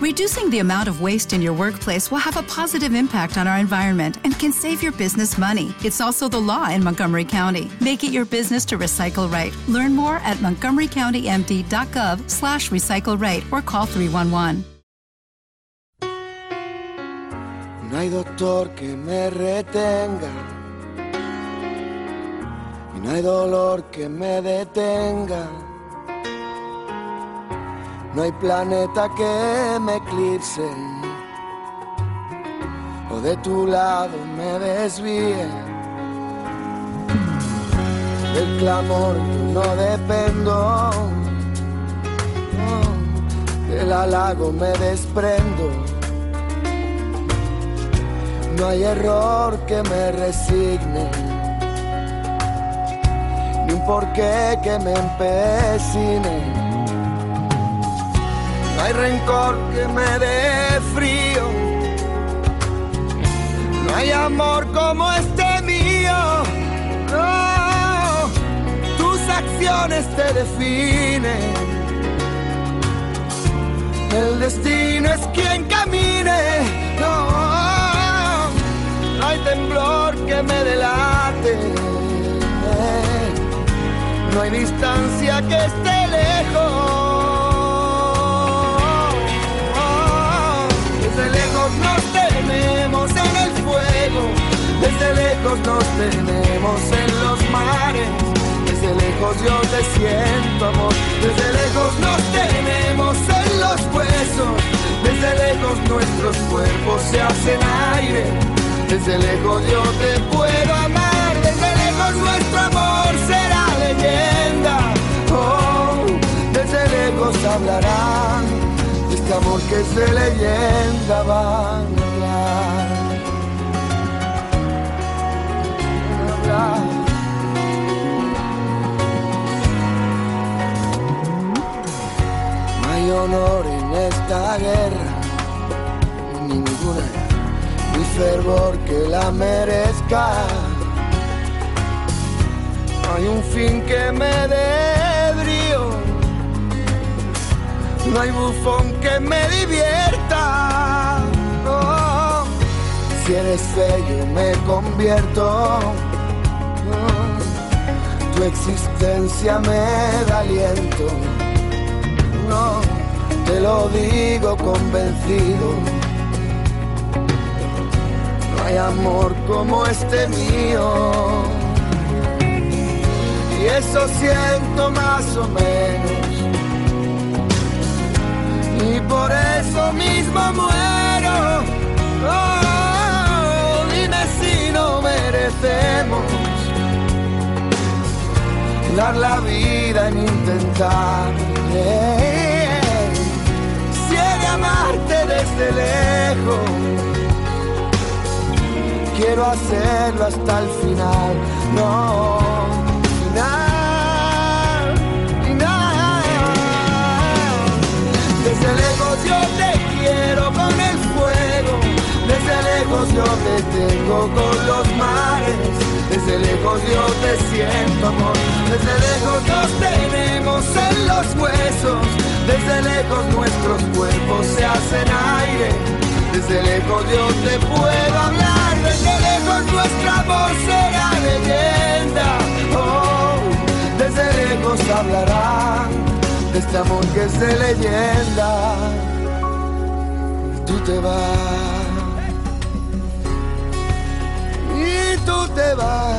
Reducing the amount of waste in your workplace will have a positive impact on our environment and can save your business money. It's also the law in Montgomery County. Make it your business to recycle right. Learn more at montgomerycountymd.gov slash recycle right or call 311. No hay doctor que me retenga. Y no hay dolor que me detenga. No hay planeta que me eclipse o de tu lado me desvíe. Del clamor no dependo, del halago me desprendo. No hay error que me resigne, ni un porqué que me empecine no hay rencor que me dé frío. No hay amor como este mío. No, tus acciones te definen. El destino es quien camine. No, no hay temblor que me delate. No hay distancia que esté lejos. Lejos nos tenemos en los mares, desde lejos yo te siento amor, desde lejos nos tenemos en los huesos, desde lejos nuestros cuerpos se hacen aire, desde lejos yo te puedo amar, desde lejos nuestro amor será leyenda, oh, desde lejos hablarán, este amor que es de leyenda. Van a hablar. Guerra, ninguna, ni fervor que la merezca. Hay un fin que me dé brío, no hay bufón que me divierta. si eres feo me convierto tu existencia me da aliento. Lo digo convencido. No hay amor como este mío. Y eso siento más o menos. Y por eso mismo muero. Oh, dime si no merecemos dar la vida en intentar. Desde lejos, quiero hacerlo hasta el final. No, final, final. Desde lejos yo te quiero con el fuego, desde lejos yo te tengo con los mares. Desde lejos yo te siento amor, desde lejos nos tenemos en los huesos, desde lejos nuestros cuerpos se hacen desde lejos yo te puedo hablar, desde lejos nuestro amor será leyenda, oh, desde lejos hablarán de este amor que es de leyenda, tú te vas. tú te vas.